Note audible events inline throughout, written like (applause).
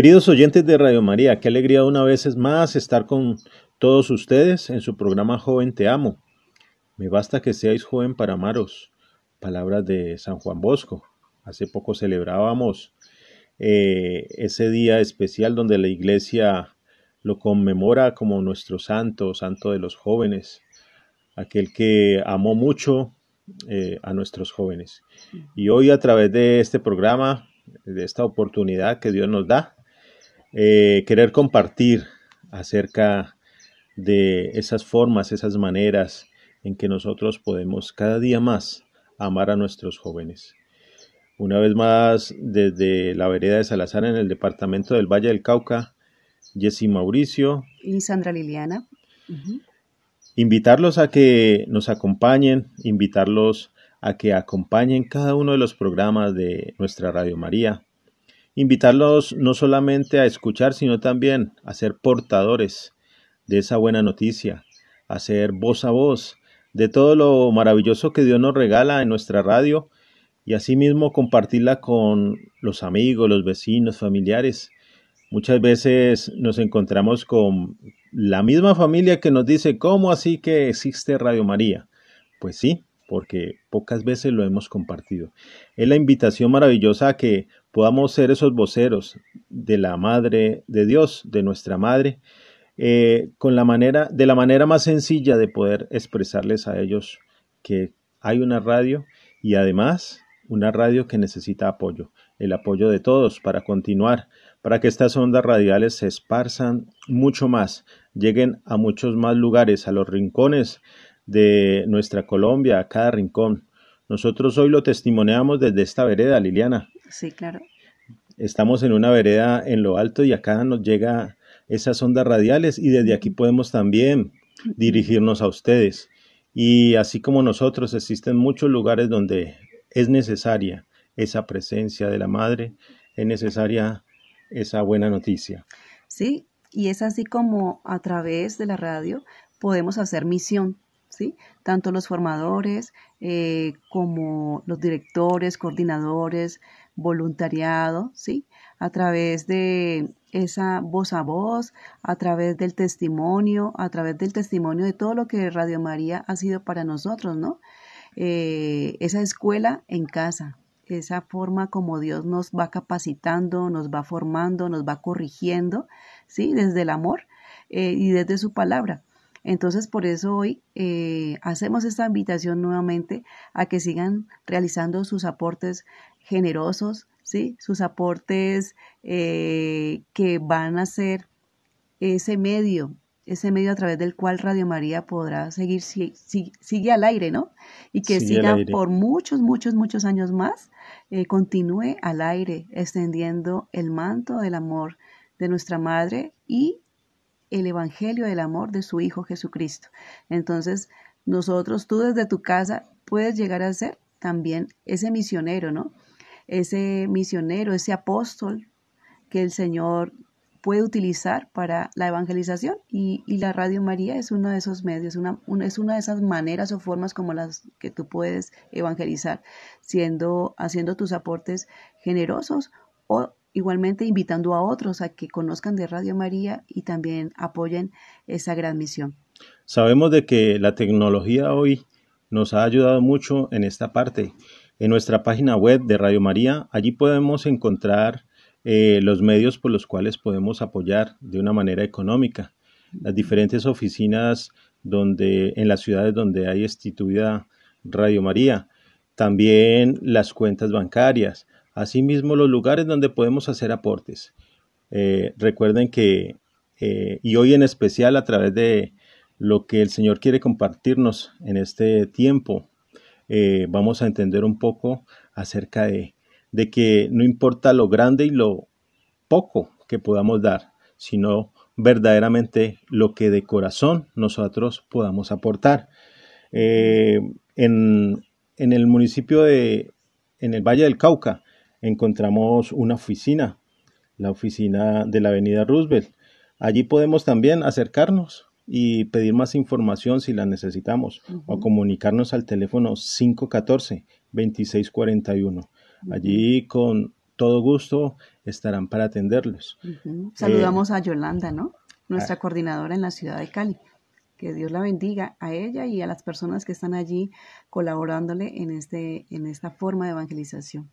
Queridos oyentes de Radio María, qué alegría una vez más estar con todos ustedes en su programa Joven Te Amo. Me basta que seáis joven para amaros. Palabras de San Juan Bosco. Hace poco celebrábamos eh, ese día especial donde la iglesia lo conmemora como nuestro santo, santo de los jóvenes, aquel que amó mucho eh, a nuestros jóvenes. Y hoy a través de este programa, de esta oportunidad que Dios nos da, eh, querer compartir acerca de esas formas, esas maneras en que nosotros podemos cada día más amar a nuestros jóvenes. Una vez más, desde la vereda de Salazar en el departamento del Valle del Cauca, Jessy Mauricio, Y Sandra Liliana. Invitarlos a que nos acompañen, invitarlos a que acompañen cada uno de los programas de nuestra Radio María, invitarlos no solamente a escuchar, sino también a ser portadores de esa buena noticia, a ser voz a voz de todo lo maravilloso que Dios nos regala en nuestra radio y asimismo compartirla con los amigos, los vecinos, familiares. Muchas veces nos encontramos con la misma familia que nos dice, ¿cómo así que existe Radio María? Pues sí, porque pocas veces lo hemos compartido. Es la invitación maravillosa que podamos ser esos voceros de la Madre de Dios, de nuestra Madre, eh, con la manera, de la manera más sencilla de poder expresarles a ellos que hay una radio y además una radio que necesita apoyo, el apoyo de todos para continuar, para que estas ondas radiales se esparzan mucho más, lleguen a muchos más lugares, a los rincones de nuestra Colombia, a cada rincón. Nosotros hoy lo testimoniamos desde esta vereda, Liliana. Sí, claro. Estamos en una vereda en lo alto y acá nos llega esas ondas radiales y desde aquí podemos también dirigirnos a ustedes. Y así como nosotros, existen muchos lugares donde es necesaria esa presencia de la madre, es necesaria esa buena noticia. Sí, y es así como a través de la radio podemos hacer misión, ¿sí? Tanto los formadores eh, como los directores, coordinadores, voluntariado, ¿sí? A través de esa voz a voz, a través del testimonio, a través del testimonio de todo lo que Radio María ha sido para nosotros, ¿no? Eh, esa escuela en casa, esa forma como Dios nos va capacitando, nos va formando, nos va corrigiendo, ¿sí? Desde el amor eh, y desde su palabra. Entonces, por eso hoy eh, hacemos esta invitación nuevamente a que sigan realizando sus aportes generosos, ¿sí? Sus aportes eh, que van a ser ese medio, ese medio a través del cual Radio María podrá seguir, si- si- sigue al aire, ¿no? Y que Sigue siga por muchos, muchos, muchos años más, eh, continúe al aire, extendiendo el manto del amor de nuestra Madre y el Evangelio del amor de su Hijo Jesucristo. Entonces, nosotros, tú desde tu casa, puedes llegar a ser también ese misionero, ¿no? Ese misionero, ese apóstol que el Señor puede utilizar para la evangelización y, y la Radio María es uno de esos medios, una, es una de esas maneras o formas como las que tú puedes evangelizar, siendo, haciendo tus aportes generosos o igualmente invitando a otros a que conozcan de Radio María y también apoyen esa gran misión. Sabemos de que la tecnología hoy nos ha ayudado mucho en esta parte. En nuestra página web de Radio María, allí podemos encontrar eh, los medios por los cuales podemos apoyar de una manera económica. Las diferentes oficinas donde, en las ciudades donde hay instituida Radio María, también las cuentas bancarias, asimismo los lugares donde podemos hacer aportes. Eh, recuerden que, eh, y hoy en especial a través de lo que el Señor quiere compartirnos en este tiempo, eh, vamos a entender un poco acerca de, de que no importa lo grande y lo poco que podamos dar, sino verdaderamente lo que de corazón nosotros podamos aportar. Eh, en, en el municipio de, en el Valle del Cauca, encontramos una oficina, la oficina de la Avenida Roosevelt. Allí podemos también acercarnos y pedir más información si la necesitamos o comunicarnos al teléfono 514-2641. Allí con todo gusto estarán para atenderlos. Saludamos a Yolanda, ¿no? Nuestra coordinadora en la ciudad de Cali. Que Dios la bendiga a ella y a las personas que están allí colaborándole en, este, en esta forma de evangelización.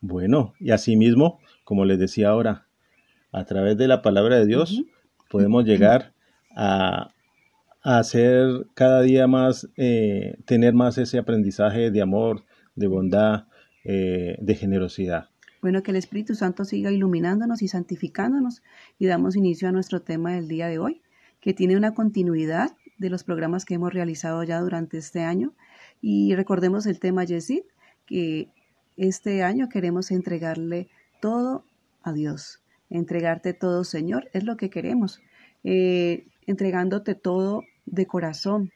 Bueno, y asimismo, como les decía ahora, a través de la palabra de Dios podemos llegar a, hacer cada día más, eh, tener más ese aprendizaje de amor, de bondad, eh, de generosidad. Bueno, que el Espíritu Santo siga iluminándonos y santificándonos y damos inicio a nuestro tema del día de hoy, que tiene una continuidad de los programas que hemos realizado ya durante este año. Y recordemos el tema Yesid, que este año queremos entregarle todo a Dios. Entregarte todo, Señor, es lo que queremos. Eh, entregándote todo de corazón,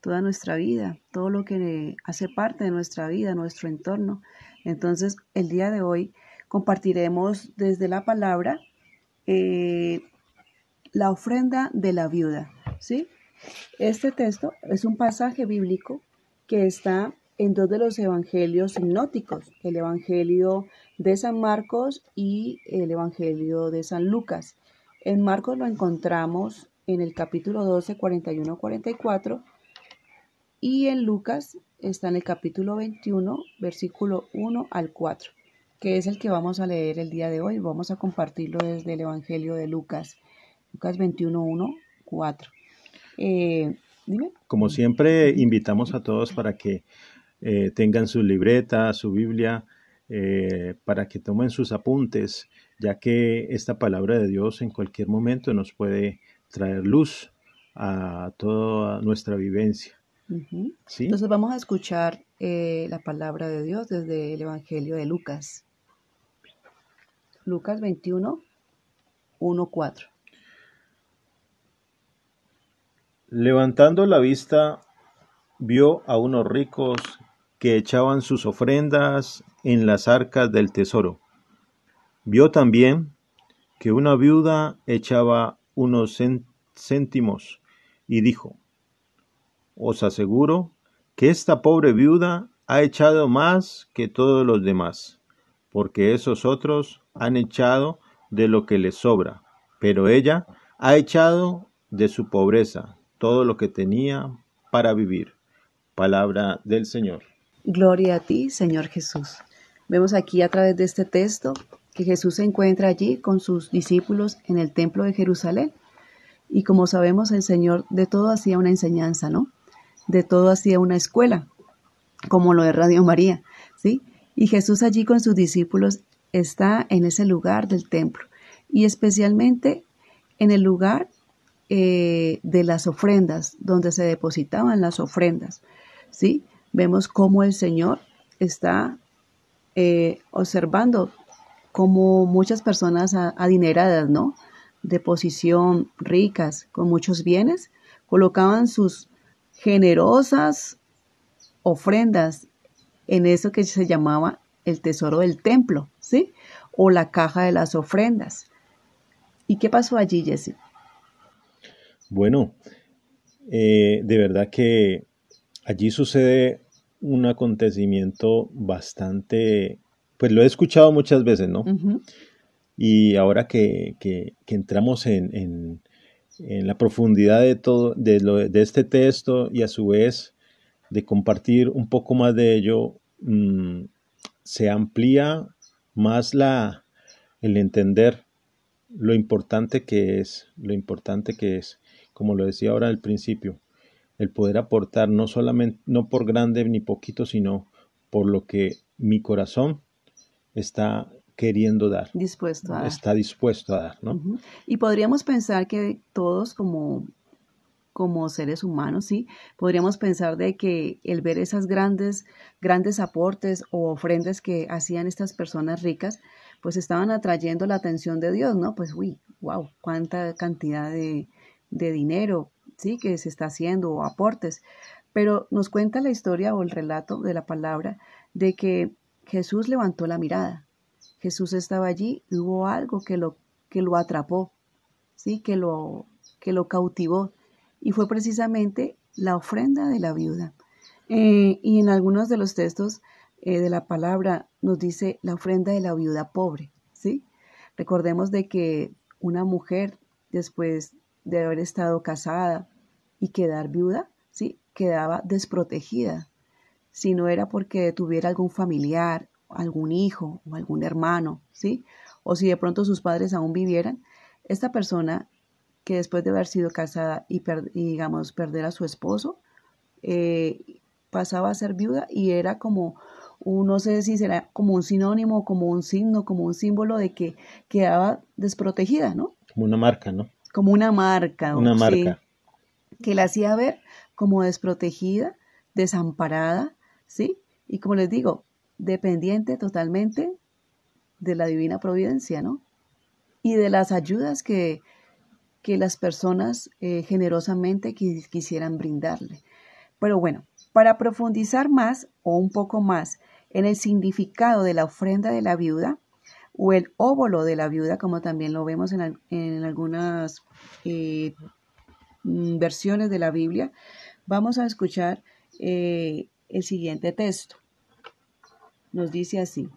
toda nuestra vida, todo lo que hace parte de nuestra vida, nuestro entorno. Entonces, el día de hoy compartiremos desde la palabra eh, la ofrenda de la viuda. ¿sí? Este texto es un pasaje bíblico que está en dos de los evangelios sinóticos, el evangelio de San Marcos y el evangelio de San Lucas. En Marcos lo encontramos en el capítulo 12, 41-44 y en Lucas está en el capítulo 21, versículo 1 al 4, que es el que vamos a leer el día de hoy. Vamos a compartirlo desde el evangelio de Lucas, Lucas 21, 1, 4. Como siempre, invitamos a todos para que eh, tengan su libreta, su Biblia, eh, para que tomen sus apuntes, ya que esta palabra de Dios en cualquier momento nos puede traer luz a toda nuestra vivencia. Entonces vamos a escuchar eh, la palabra de Dios desde el Evangelio de Lucas. Lucas 21, 1, 4. Levantando la vista, vio a unos ricos que echaban sus ofrendas en las arcas del tesoro. Vio también que una viuda echaba unos céntimos y dijo, Os aseguro que esta pobre viuda ha echado más que todos los demás, porque esos otros han echado de lo que les sobra, pero ella ha echado de su pobreza todo lo que tenía para vivir. Palabra del Señor. Gloria a ti, Señor Jesús. Vemos aquí a través de este texto que Jesús se encuentra allí con sus discípulos en el templo de Jerusalén. Y como sabemos, el Señor de todo hacía una enseñanza, ¿no? De todo hacía una escuela, como lo de Radio María, ¿sí? Y Jesús allí con sus discípulos está en ese lugar del templo y especialmente en el lugar eh, de las ofrendas, donde se depositaban las ofrendas, ¿sí? vemos cómo el Señor está eh, observando cómo muchas personas adineradas, ¿no? De posición ricas, con muchos bienes, colocaban sus generosas ofrendas en eso que se llamaba el tesoro del templo, ¿sí? O la caja de las ofrendas. ¿Y qué pasó allí, Jesse? Bueno, eh, de verdad que allí sucede un acontecimiento bastante, pues lo he escuchado muchas veces, ¿no? Y ahora que, entramos en, la profundidad de todo, de, lo, de este texto y a su vez de compartir un poco más de ello, mm, se amplía más la, el entender lo importante que es, lo importante que es, como lo decía ahora al principio, el poder aportar no solamente, no por grande ni poquito, sino por lo que mi corazón está queriendo dar. Dispuesto a dar. Está dispuesto a dar, ¿no? Y podríamos pensar que todos como, como seres humanos, ¿sí? Podríamos pensar de que el ver esas grandes, grandes aportes o ofrendas que hacían estas personas ricas, pues estaban atrayendo la atención de Dios, ¿no? Pues, uy, wow, cuánta cantidad de, de dinero, ¿sí? Que se está haciendo o aportes. Pero nos cuenta la historia o el relato de la palabra de que Jesús levantó la mirada. Jesús estaba allí y hubo algo que lo, que lo atrapó, ¿sí? Que lo, que lo cautivó y fue precisamente la ofrenda de la viuda. Eh, y en algunos de los textos eh, de la palabra nos dice la ofrenda de la viuda pobre, ¿sí? Recordemos de que una mujer después de haber estado casada y quedar viuda, ¿sí? Quedaba desprotegida. Si no era porque tuviera algún familiar, algún hijo o algún hermano, ¿sí? O si de pronto sus padres aún vivieran, esta persona que después de haber sido casada y, digamos, perder a su esposo, eh, pasaba a ser viuda y era como, un, no sé si será como un sinónimo, como un signo, como un símbolo de que quedaba desprotegida, ¿no? Como una marca, ¿no? Como una marca. Una marca. que la hacía ver como desprotegida, desamparada, ¿sí? Y como les digo, dependiente totalmente de la divina providencia, ¿no? Y de las ayudas que que las personas eh, generosamente quisieran brindarle. Pero bueno, para profundizar más o un poco más en el significado de la ofrenda de la viuda o el óvulo de la viuda, como también lo vemos en, algunas eh, mm, versiones de la Biblia, vamos a escuchar eh, el siguiente texto. Nos dice así.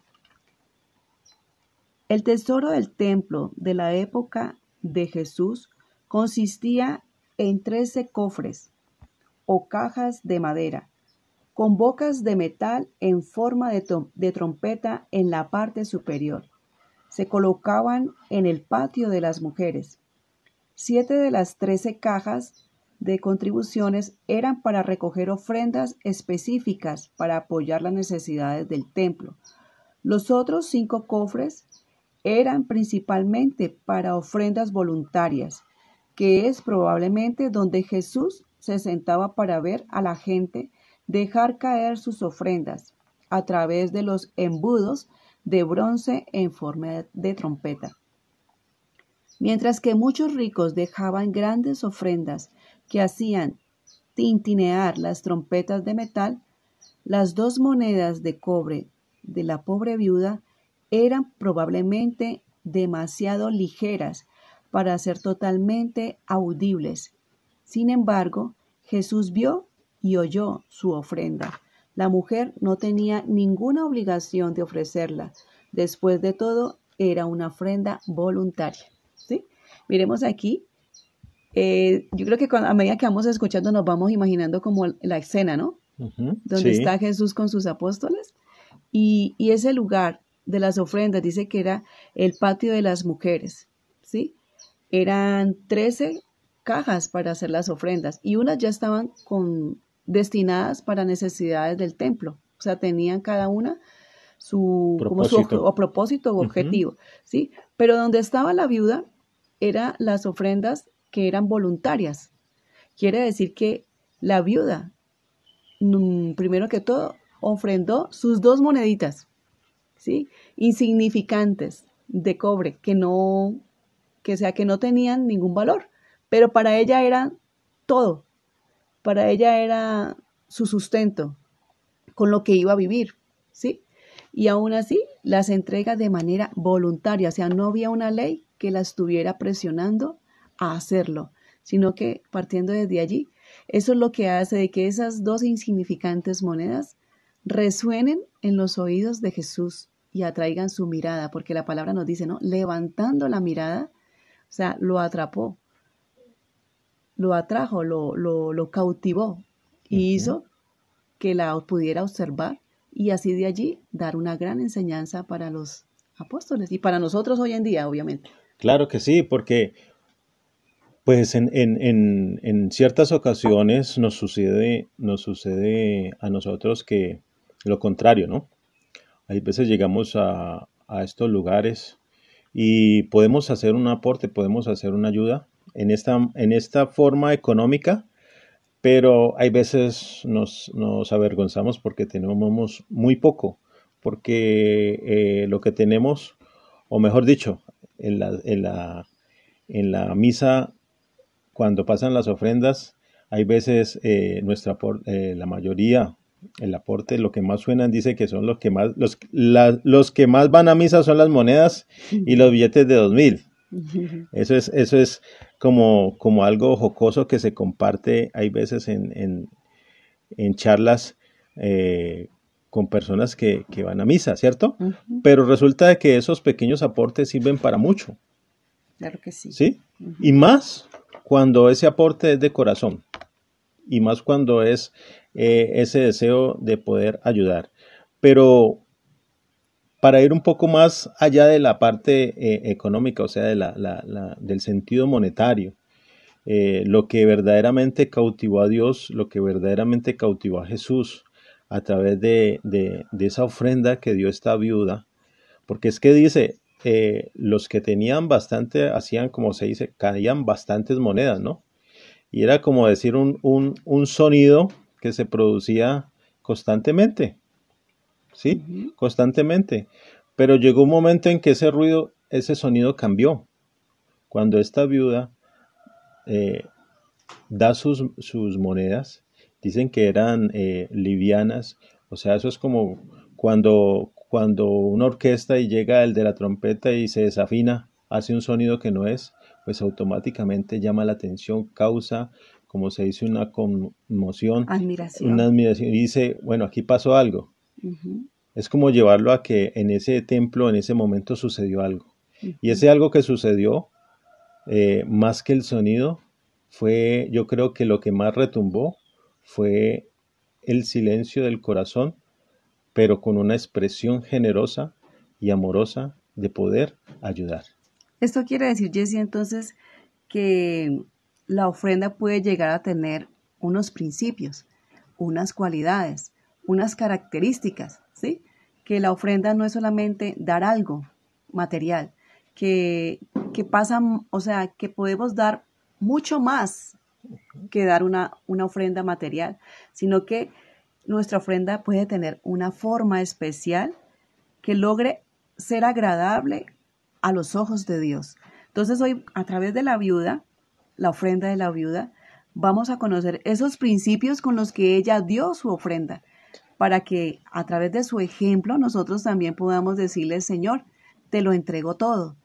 El tesoro del templo de la época de Jesús consistía en trece cofres o cajas de madera, con bocas de metal en forma de, trompeta en la parte superior. Se colocaban en el patio de las mujeres. Siete de las trece cajas de contribuciones eran para recoger ofrendas específicas para apoyar las necesidades del templo. Los otros cinco cofres eran principalmente para ofrendas voluntarias, que es probablemente donde Jesús se sentaba para ver a la gente dejar caer sus ofrendas a través de los embudos de bronce en forma de trompeta. Mientras que muchos ricos dejaban grandes ofrendas que hacían tintinear las trompetas de metal, las dos monedas de cobre de la pobre viuda eran probablemente demasiado ligeras para ser totalmente audibles. Sin embargo, Jesús vio y oyó su ofrenda. La mujer no tenía ninguna obligación de ofrecerla. Después de todo, era una ofrenda voluntaria. ¿sí? Miremos aquí. Eh, yo creo que a medida que vamos escuchando nos vamos imaginando como la escena, ¿no? Donde está Jesús con sus apóstoles. Y, y ese lugar de las ofrendas dice que era el patio de las mujeres, ¿sí? Eran 13 cajas para hacer las ofrendas y unas ya estaban con, destinadas para necesidades del templo. O sea, tenían cada una su propósito, como su, propósito o objetivo, ¿sí? Pero donde estaba la viuda eran las ofrendas que eran voluntarias. Quiere decir que la viuda, mm, primero que todo, ofrendó sus dos moneditas, ¿sí? Insignificantes de cobre, que no, que sea que no tenían ningún valor, pero para ella era todo, para ella era su sustento, con lo que iba a vivir, ¿sí? Y aún así las entrega de manera voluntaria, o sea, no había una ley que la estuviera presionando a hacerlo, sino que partiendo desde allí, eso es lo que hace de que esas dos insignificantes monedas resuenen en los oídos de Jesús y atraigan su mirada, porque la palabra nos dice, ¿no? Levantando la mirada, o sea, lo atrapó, lo atrajo, lo, lo, cautivó y hizo que la pudiera observar y así de allí dar una gran enseñanza para los apóstoles y para nosotros hoy en día, obviamente. Claro que sí, porque pues en, en, en, ciertas ocasiones nos sucede, nos sucede a nosotros que lo contrario, ¿no? Hay veces llegamos a, a estos lugares y podemos hacer un aporte, podemos hacer una ayuda en esta, en esta forma económica, pero hay veces nos, nos avergonzamos porque tenemos muy poco, porque eh, lo que tenemos, o mejor dicho, en la, en la, en la misa, cuando pasan las ofrendas, hay veces eh, nuestra eh, la mayoría, el aporte, lo que más suenan dice que son los que más, los, los que más van a misa son las monedas y los billetes de dos mil. (laughs) Eso es, eso es como, como algo jocoso que se comparte, hay veces en, en, charlas eh, con personas que, van a misa, ¿cierto? Pero resulta que esos pequeños aportes sirven para mucho. Claro que sí. ¿Sí? Y más cuando ese aporte es de corazón. Y más cuando es eh, ese deseo de poder ayudar. Pero para ir un poco más allá de la parte eh, económica, o sea, de la, del sentido monetario, eh, lo que verdaderamente cautivó a Dios, lo que verdaderamente cautivó a Jesús a través de, esa ofrenda que dio esta viuda, porque es que dice, eh, los que tenían bastante, hacían como se dice, caían bastantes monedas, ¿no? Y era como decir un, un sonido que se producía constantemente. ¿sí? Constantemente. Pero llegó un momento en que ese ruido, ese sonido cambió. Cuando esta viuda eh, da sus, sus, monedas, dicen que eran eh, livianas, o sea, eso es como cuando, cuando una orquesta y llega el de la trompeta y se desafina, hace un sonido que no es, pues automáticamente llama la atención, causa, como se dice, una conmoción, admiración. una admiración, y dice, bueno, aquí pasó algo. Es como llevarlo a que en ese templo, en ese momento sucedió algo. Y ese algo que sucedió, eh, más que el sonido, fue, yo creo que lo que más retumbó fue el silencio del corazón, pero con una expresión generosa y amorosa de poder ayudar. Esto quiere decir, Jesse, entonces, que la ofrenda puede llegar a tener unos principios, unas cualidades, unas características, ¿sí? Que la ofrenda no es solamente dar algo material, que, que pasa, o sea, que podemos dar mucho más que dar una, una ofrenda material, sino que nuestra ofrenda puede tener una forma especial que logre ser agradable a los ojos de Dios. Entonces hoy, a través de la viuda, la ofrenda de la viuda, vamos a conocer esos principios con los que ella dio su ofrenda para que a través de su ejemplo nosotros también podamos decirle, Señor, te lo entrego todo.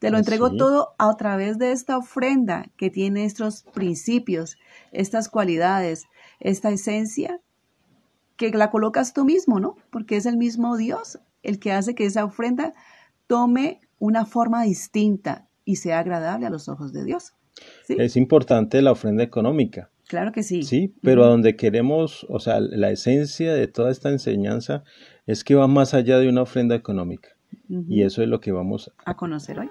Te lo entrego todo a través de esta ofrenda que tiene estos principios, estas cualidades, esta esencia, que la colocas tú mismo, ¿no? Porque es el mismo Dios el que hace que esa ofrenda tome una forma distinta y sea agradable a los ojos de Dios. Es importante la ofrenda económica. Claro que sí. Sí, pero a donde queremos, o sea, la esencia de toda esta enseñanza es que va más allá de una ofrenda económica. Y eso es lo que vamos a, conocer hoy.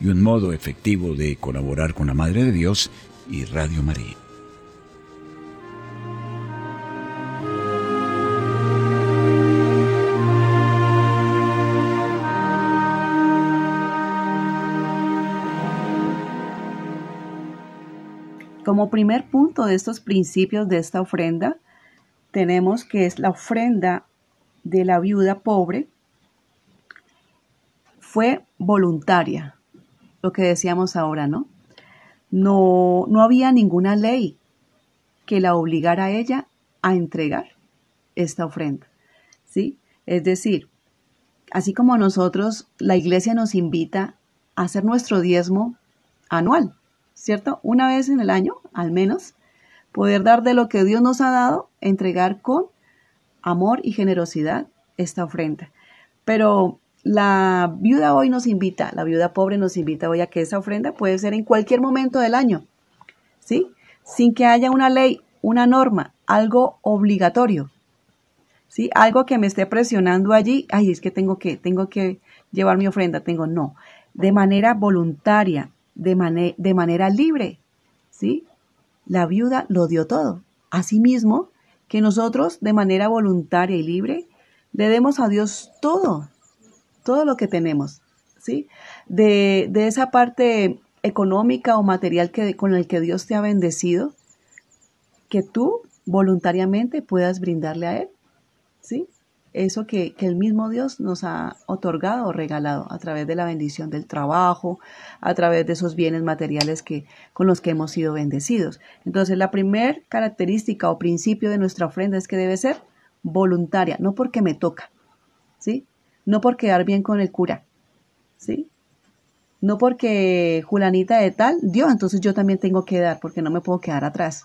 y un modo efectivo de colaborar con la Madre de Dios y Radio María. Como primer punto de estos principios de esta ofrenda, tenemos que es la ofrenda de la viuda pobre fue voluntaria, lo que decíamos ahora, ¿no? no, no había ninguna ley que la obligara a ella a entregar esta ofrenda. ¿Sí? Es decir, así como nosotros, la iglesia nos invita a hacer nuestro diezmo anual, ¿cierto? Una vez en el año, al menos, poder dar de lo que Dios nos ha dado, entregar con amor y generosidad esta ofrenda. Pero la viuda hoy nos invita, la viuda pobre nos invita hoy a que esa ofrenda puede ser en cualquier momento del año, ¿sí? Sin que haya una ley, una norma, algo obligatorio, ¿sí? Algo que me esté presionando allí, ay, es que tengo que, tengo que llevar mi ofrenda, tengo, no, de manera voluntaria, de, de manera libre, ¿sí? La viuda lo dio todo. Asimismo, que nosotros de manera voluntaria y libre le demos a Dios todo, todo lo que tenemos, ¿sí? De, esa parte económica o material que, con el que Dios te ha bendecido, que tú voluntariamente puedas brindarle a Él, ¿sí? Eso que, que, el mismo Dios nos ha otorgado o regalado a través de la bendición del trabajo, a través de esos bienes materiales que, con los que hemos sido bendecidos. Entonces, la primera característica o principio de nuestra ofrenda es que debe ser voluntaria, no porque me toca, ¿sí? No por quedar bien con el cura, ¿sí? No porque Julanita de tal dio, entonces yo también tengo que dar, porque no me puedo quedar atrás.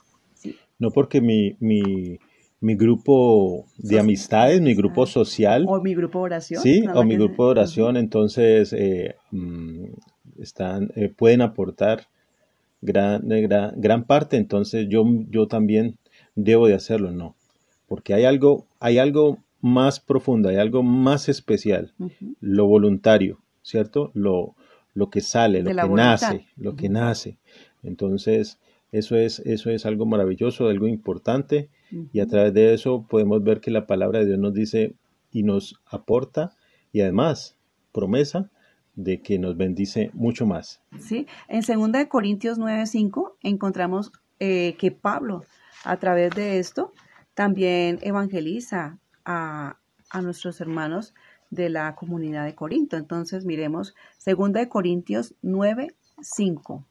No porque mi, mi, mi grupo de amistades, mi grupo social. O mi grupo de oración. Sí, o mi grupo de oración, entonces eh, mm, están, eh, pueden aportar gran, eh, gran, gran, parte, entonces yo, yo también debo de hacerlo, no. Porque hay algo, hay algo más profunda, hay algo más especial, lo voluntario, ¿cierto? Lo, lo que sale, lo que nace, lo que nace. Entonces, eso es, eso es algo maravilloso, algo importante, y a través de eso podemos ver que la palabra de Dios nos dice y nos aporta, y además promesa de que nos bendice mucho más. Sí, en 2 Corintios 9:5 encontramos eh, que Pablo, a través de esto, también evangeliza a, nuestros hermanos de la comunidad de Corinto. Entonces miremos 2 de Corintios 9, 5.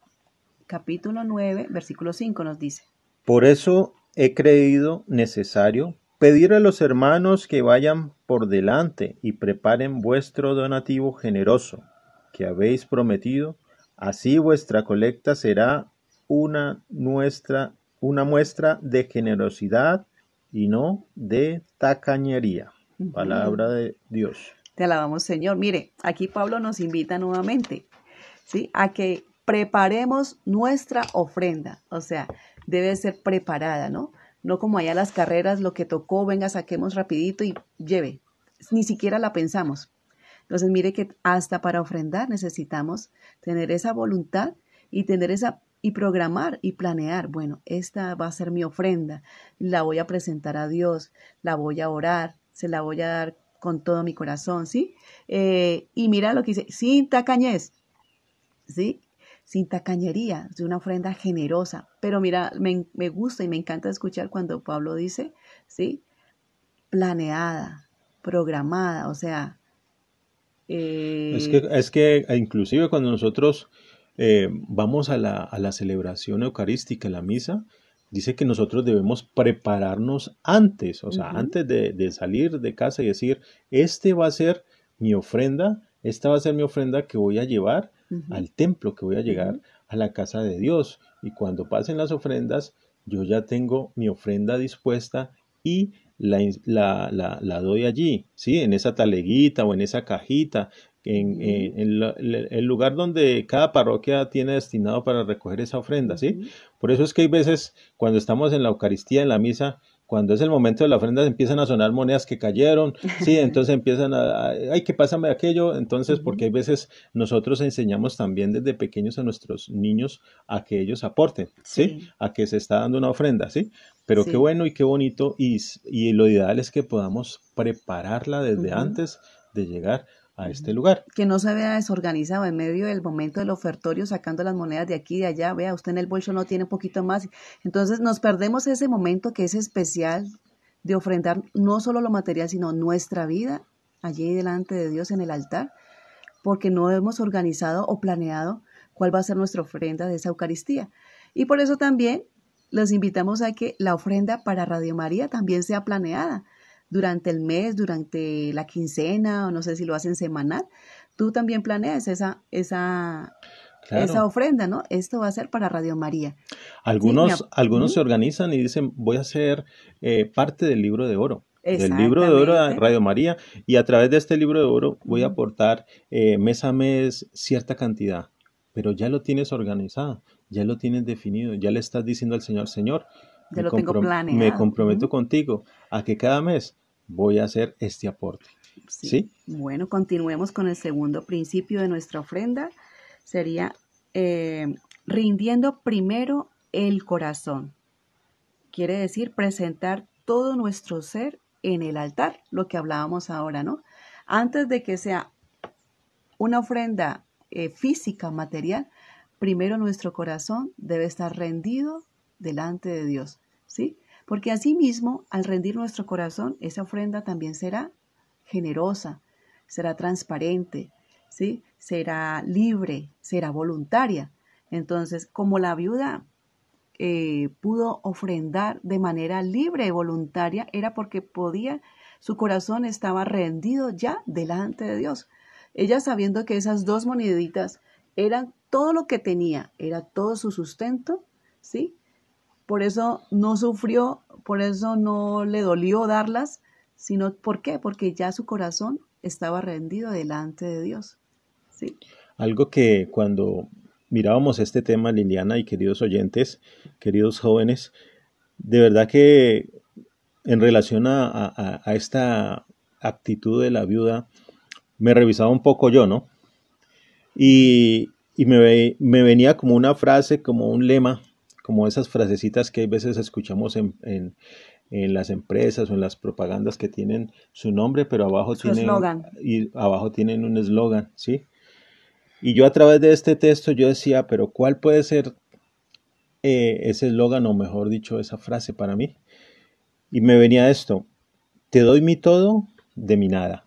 Capítulo 9, versículo 5 nos dice. Por eso he creído necesario pedir a los hermanos que vayan por delante y preparen vuestro donativo generoso que habéis prometido, así vuestra colecta será una nuestra una muestra de generosidad y no de tacañería. Palabra de Dios. Te alabamos, Señor. Mire, aquí Pablo nos invita nuevamente, ¿sí? A que preparemos nuestra ofrenda. O sea, debe ser preparada, ¿no? No como allá las carreras, lo que tocó, venga, saquemos rapidito y lleve. Ni siquiera la pensamos. Entonces, mire que hasta para ofrendar necesitamos tener esa voluntad y tener esa y programar y planear, bueno, esta va a ser mi ofrenda, la voy a presentar a Dios, la voy a orar, se la voy a dar con todo mi corazón, ¿sí? Eh, y mira lo que dice, sin tacañez, ¿sí? Sin tacañería, es una ofrenda generosa. Pero mira, me, gusta y me encanta escuchar cuando Pablo dice, ¿sí? Planeada, programada, o sea... es, que, es que inclusive cuando nosotros eh, vamos a la, a la celebración eucarística, la misa, dice que nosotros debemos prepararnos antes, o sea, antes de, salir de casa y decir, este va a ser mi ofrenda, esta va a ser mi ofrenda que voy a llevar al templo, que voy a llegar a la casa de Dios. Y cuando pasen las ofrendas, yo ya tengo mi ofrenda dispuesta y la, la, la, doy allí, ¿sí? En esa taleguita o en esa cajita en, el lugar donde cada parroquia tiene destinado para recoger esa ofrenda, ¿sí? Por eso es que hay veces cuando estamos en la Eucaristía, en la misa, cuando es el momento de la ofrenda empiezan a sonar monedas que cayeron, sí, (laughs) entonces empiezan a, ay, que pásame aquello, entonces, porque hay veces nosotros enseñamos también desde pequeños a nuestros niños a que ellos aporten, ¿sí? A que se está dando una ofrenda, ¿sí? Pero qué bueno y qué bonito y, y, lo ideal es que podamos prepararla desde antes de llegar a este lugar. Que no se vea desorganizado en medio del momento del ofertorio sacando las monedas de aquí y de allá, vea, usted en el bolso no tiene un poquito más. Entonces nos perdemos ese momento que es especial de ofrendar no solo lo material, sino nuestra vida allí delante de Dios en el altar, porque no hemos organizado o planeado cuál va a ser nuestra ofrenda de esa Eucaristía. Y por eso también los invitamos a que la ofrenda para Radio María también sea planeada durante el mes, durante la quincena, o no sé si lo hacen semanal, tú también planeas esa, esa, esa ofrenda, ¿no? Esto va a ser para Radio María. Algunos, algunos se organizan y dicen, voy a ser eh, parte del libro de oro. del libro de oro de Exactamente. Radio María y a través de este libro de oro voy a aportar eh, mes a mes cierta cantidad, pero ya lo tienes organizado, ya lo tienes definido, ya le estás diciendo al Señor, Señor, me, lo tengo comprom- planeado. me comprometo contigo a que cada mes voy a hacer este aporte. Sí. ¿Sí? Bueno, continuemos con el segundo principio de nuestra ofrenda. Sería eh, rindiendo primero el corazón. Quiere decir presentar todo nuestro ser en el altar, lo que hablábamos ahora, ¿no? Antes de que sea una ofrenda eh, física, material, primero nuestro corazón debe estar rendido delante de Dios, ¿sí? Porque asimismo, al rendir nuestro corazón, esa ofrenda también será generosa, será transparente, ¿sí? Será libre, será voluntaria. Entonces, como la viuda eh, pudo ofrendar de manera libre y voluntaria, era porque podía, su corazón estaba rendido ya delante de Dios. Ella sabiendo que esas dos moneditas eran todo lo que tenía, era todo su sustento, ¿sí? Por eso no sufrió, por eso no le dolió darlas, sino ¿por qué? Porque ya su corazón estaba rendido delante de Dios. ¿sí? Algo que cuando mirábamos este tema, Liliana y queridos oyentes, queridos jóvenes, de verdad que en relación a, a- a esta actitud de la viuda, me revisaba un poco yo, ¿no? Y, y me, me venía como una frase, como un lema, como esas frasecitas que a veces escuchamos en, en- en las empresas o en las propagandas que tienen su nombre, pero abajo Su tienen, y abajo tienen un eslogan, ¿sí? Y yo a través de este texto yo decía, pero ¿cuál puede ser eh, ese eslogan o mejor dicho esa frase para mí? Y me venía esto, te doy mi todo de mi nada.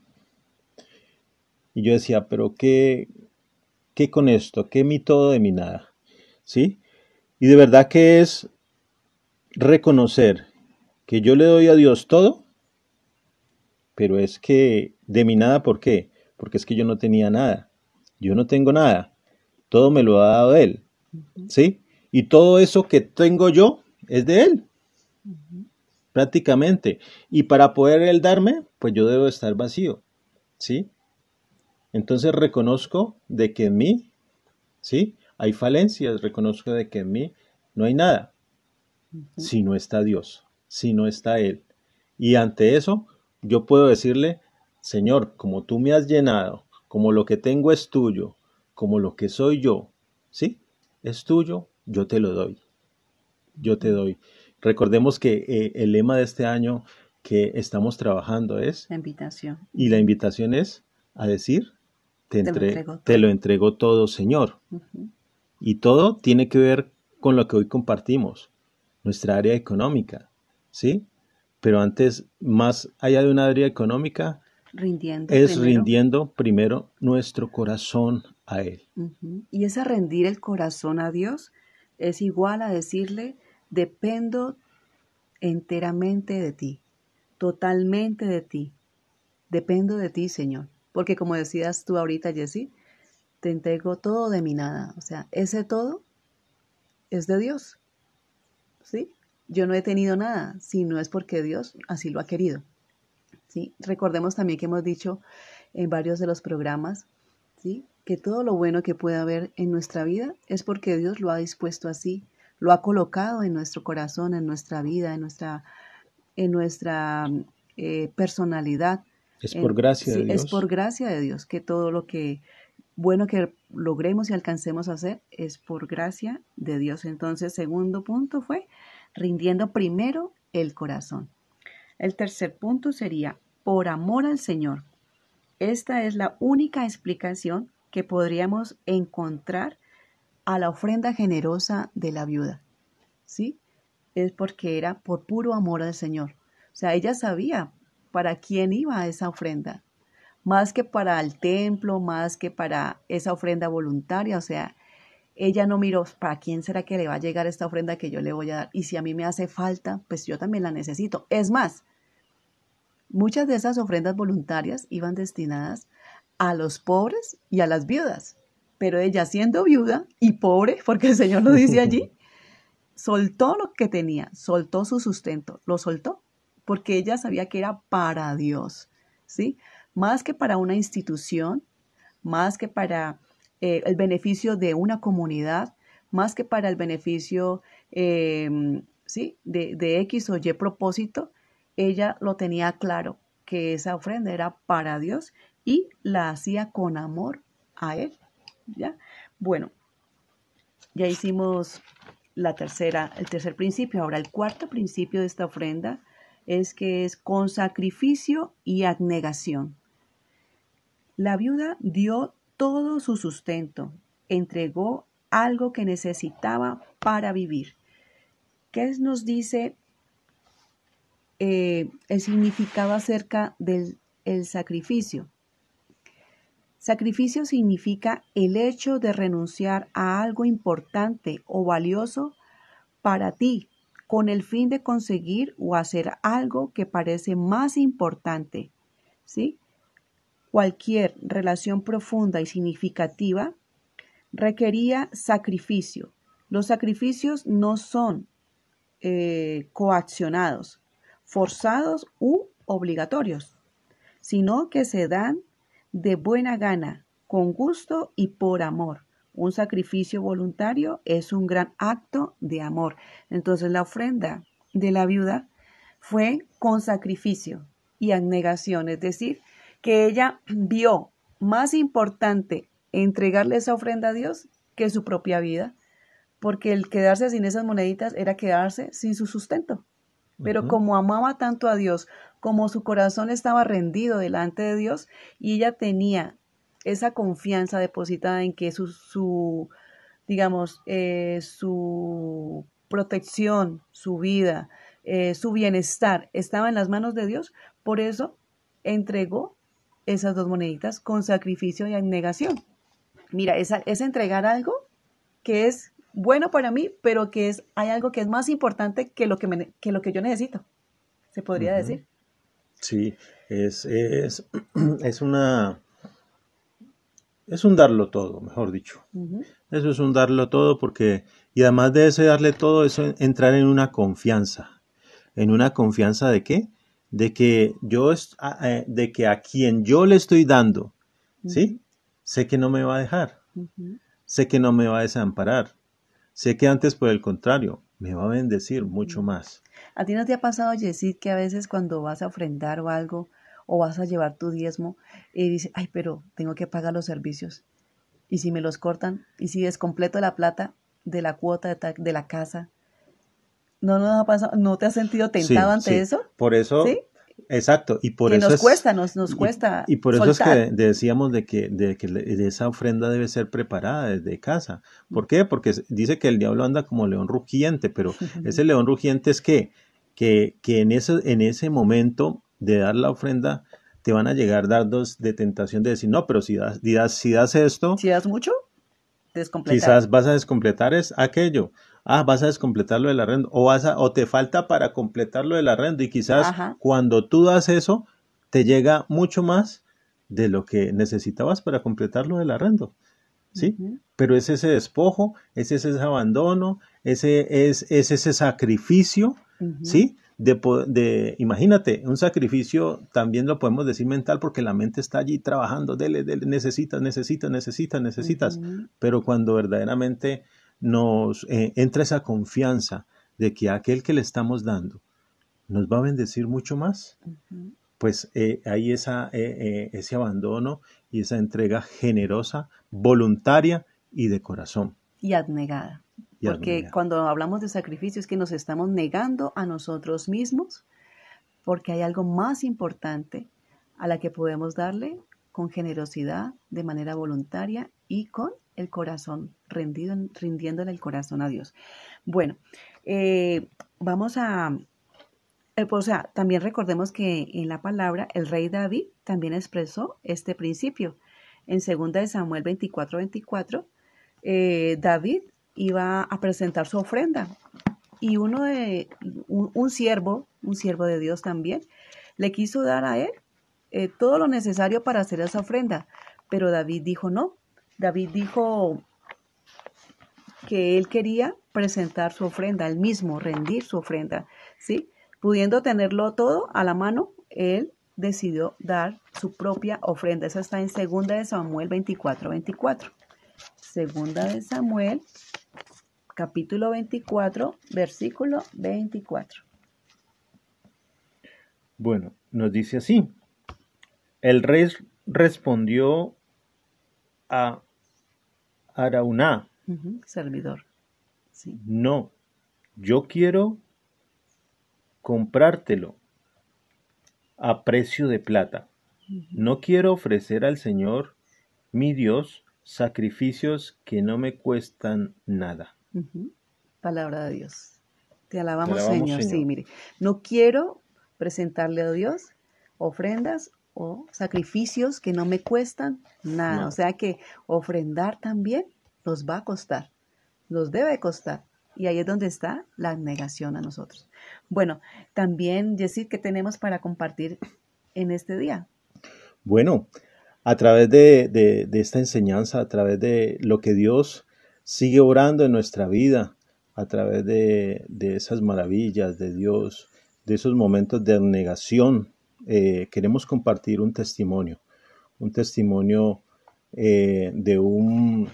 Y yo decía, pero ¿qué, qué con esto? ¿Qué mi todo de mi nada? ¿Sí? Y de verdad que es reconocer que yo le doy a Dios todo, pero es que de mi nada, ¿por qué? Porque es que yo no tenía nada. Yo no tengo nada. Todo me lo ha dado Él. ¿Sí? Y todo eso que tengo yo es de Él. Prácticamente. Y para poder Él darme, pues yo debo estar vacío. ¿Sí? Entonces reconozco de que en mí, ¿sí? Hay falencias, reconozco de que en mí no hay nada. Si no está Dios, si no está Él. Y ante eso, yo puedo decirle, Señor, como tú me has llenado, como lo que tengo es tuyo, como lo que soy yo, ¿sí? Es tuyo, yo te lo doy. Yo te doy. Recordemos que eh, el lema de este año que estamos trabajando es, La invitación. y la invitación es a decir, te, Te lo te todo. lo entrego todo, Señor. Y todo tiene que ver con lo que hoy compartimos, nuestra área económica, ¿sí? Pero antes, más allá de una área económica, Rindiendo. es primero. rindiendo primero nuestro corazón a Él. Y ese rendir el corazón a Dios es igual a decirle, dependo enteramente de ti, totalmente de ti. Dependo de ti, Señor. Porque como decías tú ahorita, Jessy, te entrego todo de mi nada. O sea, ese todo es de Dios. ¿Sí? Yo no he tenido nada, si no es porque Dios así lo ha querido. ¿Sí? Recordemos también que hemos dicho en varios de los programas, ¿sí? Que todo lo bueno que pueda haber en nuestra vida es porque Dios lo ha dispuesto así, lo ha colocado en nuestro corazón, en nuestra vida, en nuestra, en nuestra eh, personalidad. Es En- por gracia de Dios. Es por gracia de Dios que todo lo que bueno que logremos y alcancemos a hacer es por gracia de Dios. Entonces, segundo punto fue rindiendo primero el corazón. El tercer punto sería por amor al Señor. Esta es la única explicación que podríamos encontrar a la ofrenda generosa de la viuda. ¿Sí? Es porque era por puro amor al Señor. O sea, ella sabía para quién iba esa ofrenda, más que para el templo, más que para esa ofrenda voluntaria. O sea, ella no miró para quién será que le va a llegar esta ofrenda que yo le voy a dar. Y si a mí me hace falta, pues yo también la necesito. Es más, muchas de esas ofrendas voluntarias iban destinadas a los pobres y a las viudas. Pero ella siendo viuda y pobre, porque el Señor lo dice allí, (laughs) soltó lo que tenía, soltó su sustento, lo soltó porque ella sabía que era para Dios, ¿sí? Más que para una institución, más que para eh, el beneficio de una comunidad, más que para el beneficio em, ¿sí? de, de X o Y propósito, ella lo tenía claro, que esa ofrenda era para Dios y la hacía con amor a Él. ¿ya? Bueno, ya hicimos la tercera, el tercer principio. Ahora, el cuarto principio de esta ofrenda es que es con sacrificio y abnegación. La viuda dio todo su sustento, entregó algo que necesitaba para vivir. ¿Qué nos dice eh, el significado acerca del el sacrificio? Sacrificio significa el hecho de renunciar a algo importante o valioso para ti con el fin de conseguir o hacer algo que parece más importante. ¿sí? Cualquier relación profunda y significativa requería sacrificio. Los sacrificios no son eh, coaccionados, forzados u obligatorios, sino que se dan de buena gana, con gusto y por amor. Un sacrificio voluntario es un gran acto de amor. Entonces la ofrenda de la viuda fue con sacrificio y abnegación, es decir, que ella vio más importante entregarle esa ofrenda a Dios que su propia vida, porque el quedarse sin esas moneditas era quedarse sin su sustento. Pero como amaba tanto a Dios, como su corazón estaba rendido delante de Dios y ella tenía esa confianza depositada en que su, su digamos, eh, su protección, su vida, eh, su bienestar estaba en las manos de Dios, por eso entregó esas dos moneditas con sacrificio y abnegación. Mira, es, es entregar algo que es bueno para mí, pero que es, hay algo que es más importante que lo que, me, que, lo que yo necesito, se podría decir. Sí, es, es, (clears throat) es una... Es un darlo todo, mejor dicho. Eso es un darlo todo porque, y además de ese darle todo, es entrar en una confianza. ¿En una confianza de qué? De que yo, eh, de que a quien yo le estoy dando, ¿sí? Sé que no me va a dejar. Sé que no me va a desamparar. Sé que antes, por el contrario, me va a bendecir mucho más. ¿A ti no te ha pasado, decir que a veces cuando vas a ofrendar o algo, o vas a llevar tu diezmo, y dices, ay, pero tengo que pagar los servicios? Y si me los cortan, y si descompleto la plata de la cuota de, la casa, ¿no, no, ha pasado, ¿no te has sentido tentado ante eso? Por eso, ¿Sí? Exacto, y por eso nos cuesta, nos, nos cuesta. Y, por eso es que decíamos de que, de que esa ofrenda debe ser preparada desde casa. ¿Por qué? Porque dice que el diablo anda como león rugiente, pero (laughs) ese león rugiente es que, que, que en, ese, en ese momento de dar la ofrenda te van a llegar dardos de tentación de decir, no, pero si das, si das esto... Si das mucho, descompletar. Quizás vas a descompletar es aquello ah, vas a descompletar lo del arrendo, o, vas a, o te falta para completar lo del arrendo, y quizás cuando tú das eso, te llega mucho más de lo que necesitabas para completar lo del arrendo. ¿Sí? Pero es ese despojo, es ese abandono, ese es, ese sacrificio, ¿sí? De, de, imagínate, un sacrificio también lo podemos decir mental porque la mente está allí trabajando, dele, dele, necesitas, necesitas, necesitas, necesitas. Pero cuando verdaderamente nos eh, entra esa confianza de que aquel que le estamos dando nos va a bendecir mucho más, pues eh, hay esa, eh, ese abandono y esa entrega generosa, voluntaria y de corazón. Y abnegada. Porque cuando hablamos de sacrificio es que nos estamos negando a nosotros mismos, porque hay algo más importante a la que podemos darle con generosidad, de manera voluntaria y con el corazón, rendido, rindiéndole el corazón a Dios. Bueno, eh, vamos a, eh, o sea, también recordemos que en la palabra el rey David también expresó este principio. En 2 Samuel 24, 24, eh, David iba a presentar su ofrenda y uno de, un, siervo, un siervo de Dios también, le quiso dar a él todo lo necesario para hacer esa ofrenda, pero David dijo no, David dijo que él quería presentar su ofrenda, él mismo rendir su ofrenda, ¿sí? Pudiendo tenerlo todo a la mano, él decidió dar su propia ofrenda. Eso está en 2 de Samuel 24, 24. Segunda de Samuel, capítulo 24, versículo 24. Bueno, nos dice así. El rey respondió a Arauná. Servidor. Sí. No, yo quiero comprártelo a precio de plata. No quiero ofrecer al Señor, mi Dios, sacrificios que no me cuestan nada. Palabra de Dios. Te alabamos, alabamos, Señor. Sí, mire, no quiero presentarle a Dios ofrendas o sacrificios que no me cuestan nada. O sea que ofrendar también nos va a costar, nos debe costar. Y ahí es donde está la negación a nosotros. Bueno, también, Jessy, ¿qué tenemos para compartir en este día? Bueno, a través de, de- de esta enseñanza, a través de lo que Dios sigue orando en nuestra vida, a través de, de esas maravillas de Dios, de esos momentos de negación, eh, queremos compartir un testimonio, un testimonio eh, de un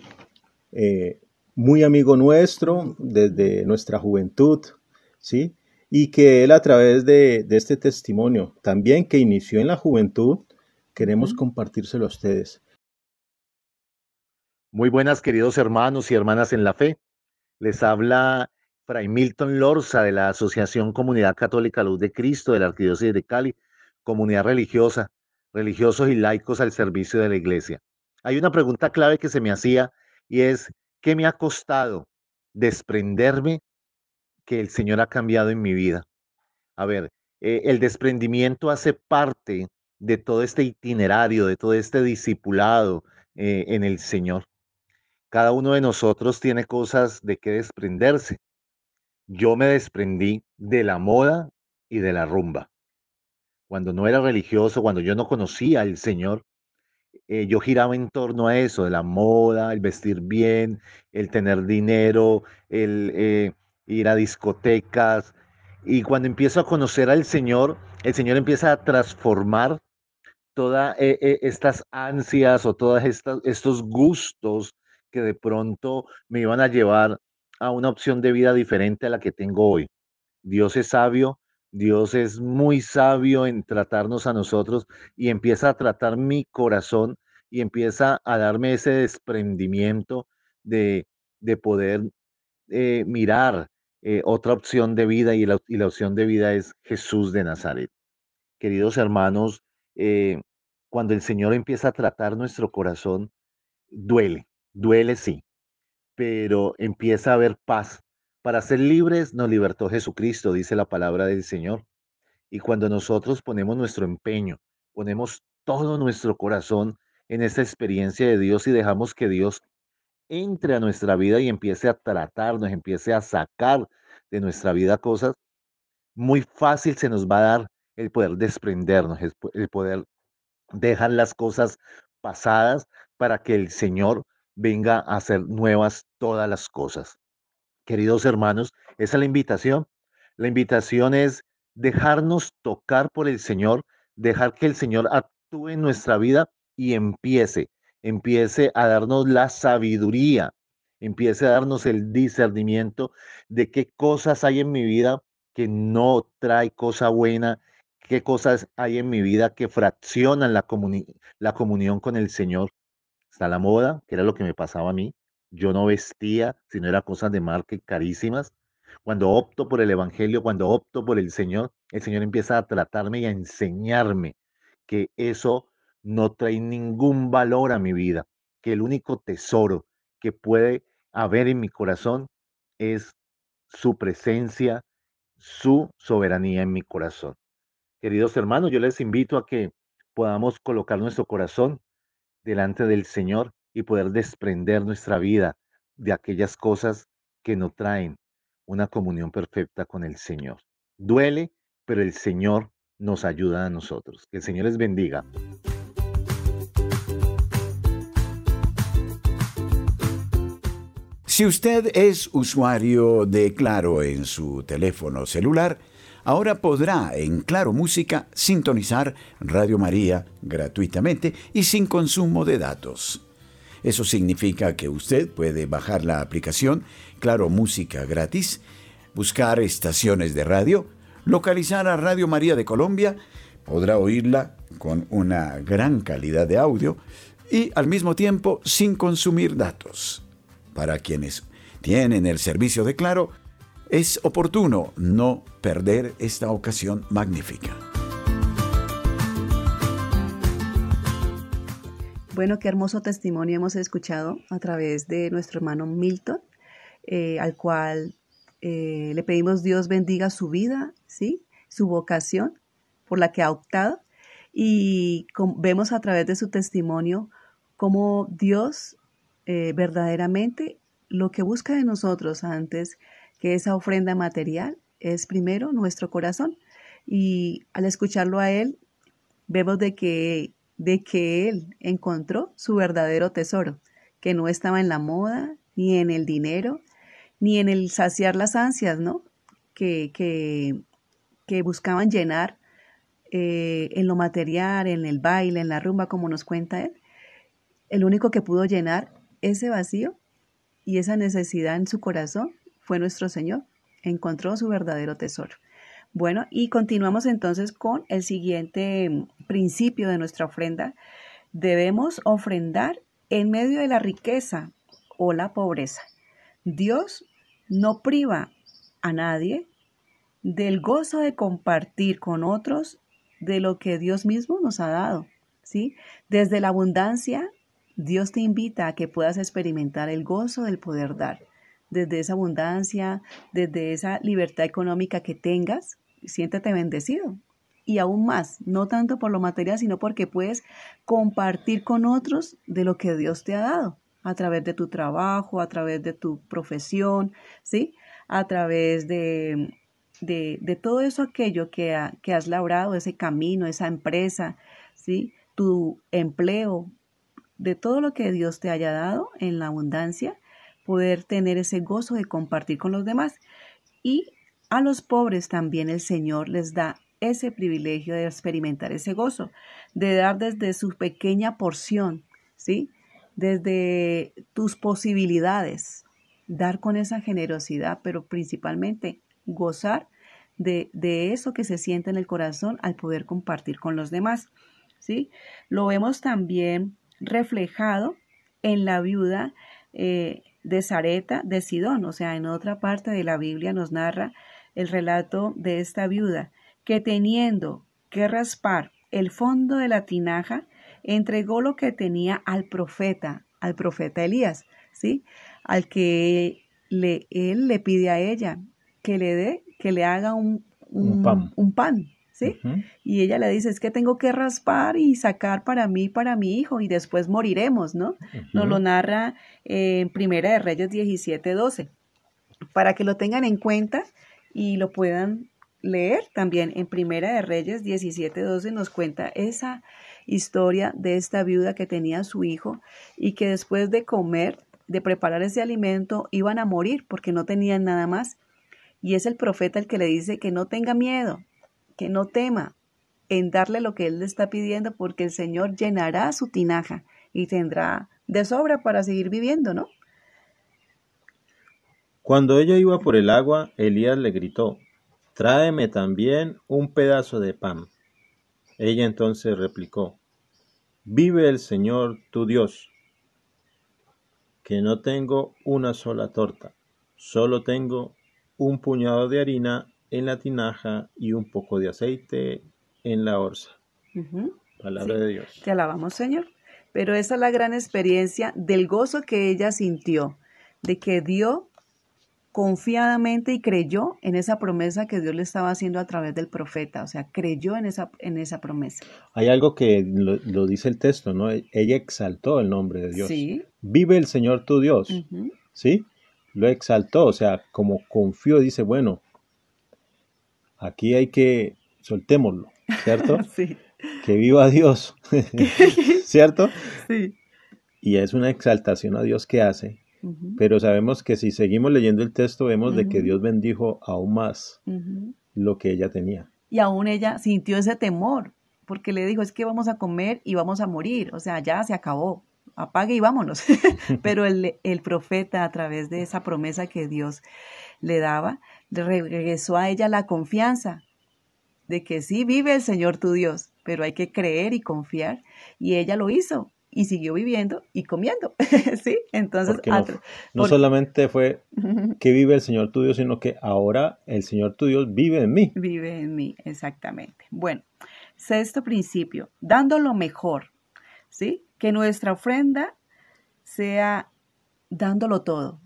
eh, muy amigo nuestro desde nuestra juventud, ¿sí? Y que él a través de, de este testimonio, también que inició en la juventud, queremos compartírselo a ustedes. Muy buenas, queridos hermanos y hermanas en la fe. Les habla Fray Milton Lorza de la Asociación Comunidad Católica Luz de Cristo de la Arquidiócesis de Cali, comunidad religiosa, religiosos y laicos al servicio de la iglesia. Hay una pregunta clave que se me hacía y es, ¿qué me ha costado desprenderme que el Señor ha cambiado en mi vida? A ver, eh, el desprendimiento hace parte de todo este itinerario, de todo este discipulado eh, en el Señor. Cada uno de nosotros tiene cosas de qué desprenderse. Yo me desprendí de la moda y de la rumba. Cuando no era religioso, cuando yo no conocía al Señor, eh, yo giraba en torno a eso, de la moda, el vestir bien, el tener dinero, el eh, ir a discotecas. Y cuando empiezo a conocer al Señor, el Señor empieza a transformar todas estas ansias o todos estos gustos que de pronto me iban a llevar a una opción de vida diferente a la que tengo hoy. Dios es sabio, Dios es muy sabio en tratarnos a nosotros y empieza a tratar mi corazón y empieza a darme ese desprendimiento de, de poder eh, mirar eh, otra opción de vida y la, y la opción de vida es Jesús de Nazaret. Queridos hermanos, eh, cuando el Señor empieza a tratar nuestro corazón, duele, duele sí, pero empieza a haber paz. Para ser libres nos libertó Jesucristo, dice la palabra del Señor. Y cuando nosotros ponemos nuestro empeño, ponemos todo nuestro corazón en esta experiencia de Dios y dejamos que Dios entre a nuestra vida y empiece a tratarnos, empiece a sacar de nuestra vida cosas, muy fácil se nos va a dar el poder desprendernos, el poder dejar las cosas pasadas para que el Señor venga a hacer nuevas todas las cosas. Queridos hermanos, esa es la invitación. La invitación es dejarnos tocar por el Señor, dejar que el Señor actúe en nuestra vida y empiece, empiece a darnos la sabiduría, empiece a darnos el discernimiento de qué cosas hay en mi vida que no trae cosa buena, qué cosas hay en mi vida que fraccionan la, comuni la comunión con el Señor. Está la moda, que era lo que me pasaba a mí. Yo no vestía si no era cosas de marca carísimas. Cuando opto por el Evangelio, cuando opto por el Señor, el Señor empieza a tratarme y a enseñarme que eso no trae ningún valor a mi vida, que el único tesoro que puede haber en mi corazón es su presencia, su soberanía en mi corazón. Queridos hermanos, yo les invito a que podamos colocar nuestro corazón delante del Señor y poder desprender nuestra vida de aquellas cosas que no traen una comunión perfecta con el Señor. Duele, pero el Señor nos ayuda a nosotros. Que el Señor les bendiga. Si usted es usuario de Claro en su teléfono celular, ahora podrá en Claro Música sintonizar Radio María gratuitamente y sin consumo de datos. Eso significa que usted puede bajar la aplicación Claro Música gratis, buscar estaciones de radio, localizar a Radio María de Colombia, podrá oírla con una gran calidad de audio y al mismo tiempo sin consumir datos. Para quienes tienen el servicio de Claro, es oportuno no perder esta ocasión magnífica. Bueno, qué hermoso testimonio hemos escuchado a través de nuestro hermano Milton, eh, al cual eh, le pedimos Dios bendiga su vida, ¿sí? su vocación por la que ha optado. Y vemos a través de su testimonio cómo Dios eh, verdaderamente lo que busca de nosotros antes que esa ofrenda material es primero nuestro corazón. Y al escucharlo a Él, vemos de que de que él encontró su verdadero tesoro, que no estaba en la moda, ni en el dinero, ni en el saciar las ansias, ¿no? Que, que, que buscaban llenar eh, en lo material, en el baile, en la rumba, como nos cuenta él. El único que pudo llenar ese vacío y esa necesidad en su corazón fue nuestro Señor. Encontró su verdadero tesoro. Bueno, y continuamos entonces con el siguiente mm, principio de nuestra ofrenda. Debemos ofrendar en medio de la riqueza o la pobreza. Dios no priva a nadie del gozo de compartir con otros de lo que Dios mismo nos ha dado, ¿sí? Desde la abundancia, Dios te invita a que puedas experimentar el gozo del poder dar. Desde esa abundancia, desde esa libertad económica que tengas, siéntete bendecido. Y aún más, no tanto por lo material, sino porque puedes compartir con otros de lo que Dios te ha dado, a través de tu trabajo, a través de tu profesión, ¿sí? A través de, de, todo eso aquello que, que has labrado, ese camino, esa empresa, ¿sí? Tu empleo, de todo lo que Dios te haya dado en la abundancia, poder tener ese gozo de compartir con los demás. Y a los pobres también el Señor les da ese privilegio de experimentar ese gozo, de dar desde su pequeña porción, ¿sí? Desde tus posibilidades, dar con esa generosidad, pero principalmente gozar de, de, eso que se siente en el corazón al poder compartir con los demás, ¿sí? Lo vemos también reflejado en la viuda eh, de Zareta de Sidón, o sea, en otra parte de la Biblia nos narra el relato de esta viuda, que teniendo que raspar el fondo de la tinaja, entregó lo que tenía al profeta, al profeta Elías, ¿sí? Al que le, él le pide a ella que le dé, que le haga un, un, pan. ¿Sí? Y ella le dice, es que tengo que raspar y sacar para mí, para mi hijo, y después moriremos, ¿no? Nos lo narra en Primera de Reyes 17, 12. Para que lo tengan en cuenta, y lo puedan leer también en Primera de Reyes 17:12 nos cuenta esa historia de esta viuda que tenía su hijo y que después de comer, de preparar ese alimento, iban a morir porque no tenían nada más. Y es el profeta el que le dice que no tenga miedo, que no tema en darle lo que él le está pidiendo porque el Señor llenará su tinaja y tendrá de sobra para seguir viviendo, ¿no? Cuando ella iba por el agua, Elías le gritó, Tráeme también un pedazo de pan. Ella entonces replicó, Vive el Señor tu Dios, que no tengo una sola torta, solo tengo un puñado de harina en la tinaja y un poco de aceite en la orza. Palabra de Dios. Te alabamos, Señor. Pero esa es la gran experiencia del gozo que ella sintió, de que dio confiadamente y creyó en esa promesa que Dios le estaba haciendo a través del profeta, o sea, creyó en esa, en esa promesa. Hay algo que lo, dice el texto, ¿no? Ella exaltó el nombre de Dios. Sí. Vive el Señor tu Dios, ¿sí? Lo exaltó, o sea, como confió, dice, bueno, aquí hay que, soltémoslo, ¿cierto? (laughs) sí. Que viva Dios, (laughs) ¿cierto? Sí. Y es una exaltación a Dios que hace pero sabemos que si seguimos leyendo el texto vemos de que Dios bendijo aún más lo que ella tenía. Y aún ella sintió ese temor, porque le dijo, es que vamos a comer y vamos a morir, o sea, ya se acabó, apague y vámonos. (laughs) Pero el, el profeta, a través de esa promesa que Dios le daba, regresó a ella la confianza de que sí vive el Señor tu Dios, pero hay que creer y confiar. Y ella lo hizo y siguió viviendo y comiendo, (laughs) ¿sí? Entonces, no, no solamente fue (laughs) que vive el Señor tu Dios, sino que ahora el Señor tu Dios vive en mí. Vive en mí, exactamente. Bueno, sexto principio, dando lo mejor, ¿sí? Que nuestra ofrenda sea dándolo todo.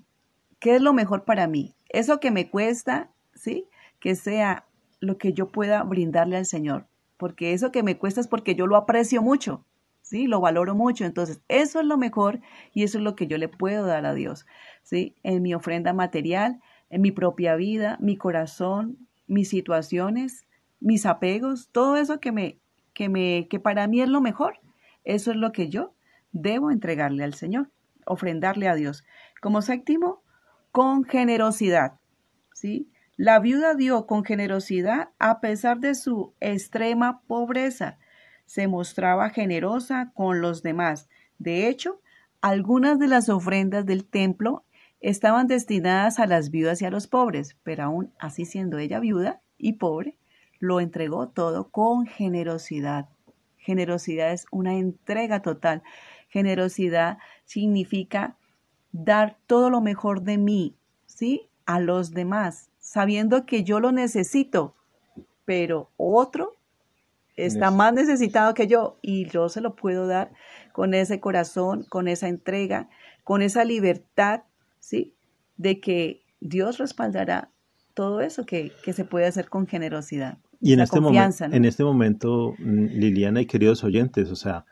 ¿Qué es lo mejor para mí? Eso que me cuesta, ¿sí? Que sea lo que yo pueda brindarle al Señor. Porque eso que me cuesta es porque yo lo aprecio mucho, ¿sí? Lo valoro mucho. Entonces, eso es lo mejor y eso es lo que yo le puedo dar a Dios, ¿sí? En mi ofrenda material, en mi propia vida, mi corazón, mis situaciones, mis apegos, todo eso que me, que me, que para mí es lo mejor. Eso es lo que yo debo entregarle al Señor, ofrendarle a Dios. Como séptimo, con generosidad, ¿sí? La viuda dio con generosidad a pesar de su extrema pobreza. Se mostraba generosa con los demás. De hecho, algunas de las ofrendas del templo estaban destinadas a las viudas y a los pobres, pero aún así siendo ella viuda y pobre, lo entregó todo con generosidad. Generosidad es una entrega total. Generosidad significa dar todo lo mejor de mí, ¿sí? A los demás, sabiendo que yo lo necesito, pero otro está más necesitado que yo y yo se lo puedo dar con ese corazón, con esa entrega, con esa libertad, ¿sí? De que Dios respaldará todo eso que, que se puede hacer con generosidad. Y en este, momento, ¿no? en este momento, mm, Liliana y queridos oyentes, o sea,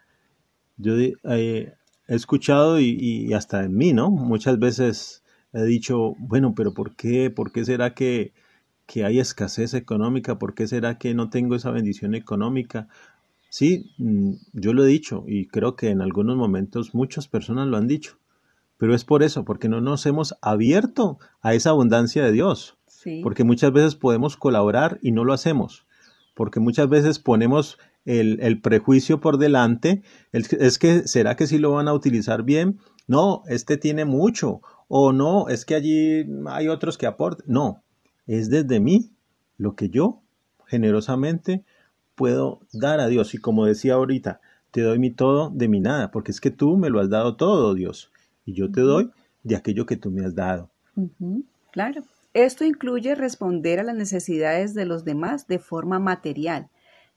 yo eh, he escuchado y, y, hasta en mí, ¿no? Muchas veces he dicho, bueno, pero ¿por qué? ¿Por qué será que, que hay escasez económica? ¿Por qué será que no tengo esa bendición económica? Sí, mm, yo lo he dicho y creo que en algunos momentos muchas personas lo han dicho, pero es por eso, porque no nos hemos abierto a esa abundancia de Dios. Sí. Porque muchas veces podemos colaborar y no lo hacemos. Porque muchas veces ponemos el, el prejuicio por delante. El, es que, ¿será que sí lo van a utilizar bien? No, este tiene mucho. O no, es que allí hay otros que aportan. No, es desde mí lo que yo generosamente puedo dar a Dios. Y como decía ahorita, te doy mi todo de mi nada, porque es que tú me lo has dado todo, Dios. Y yo te doy de aquello que tú me has dado. Uh -huh. Claro. Esto incluye responder a las necesidades de los demás de forma material.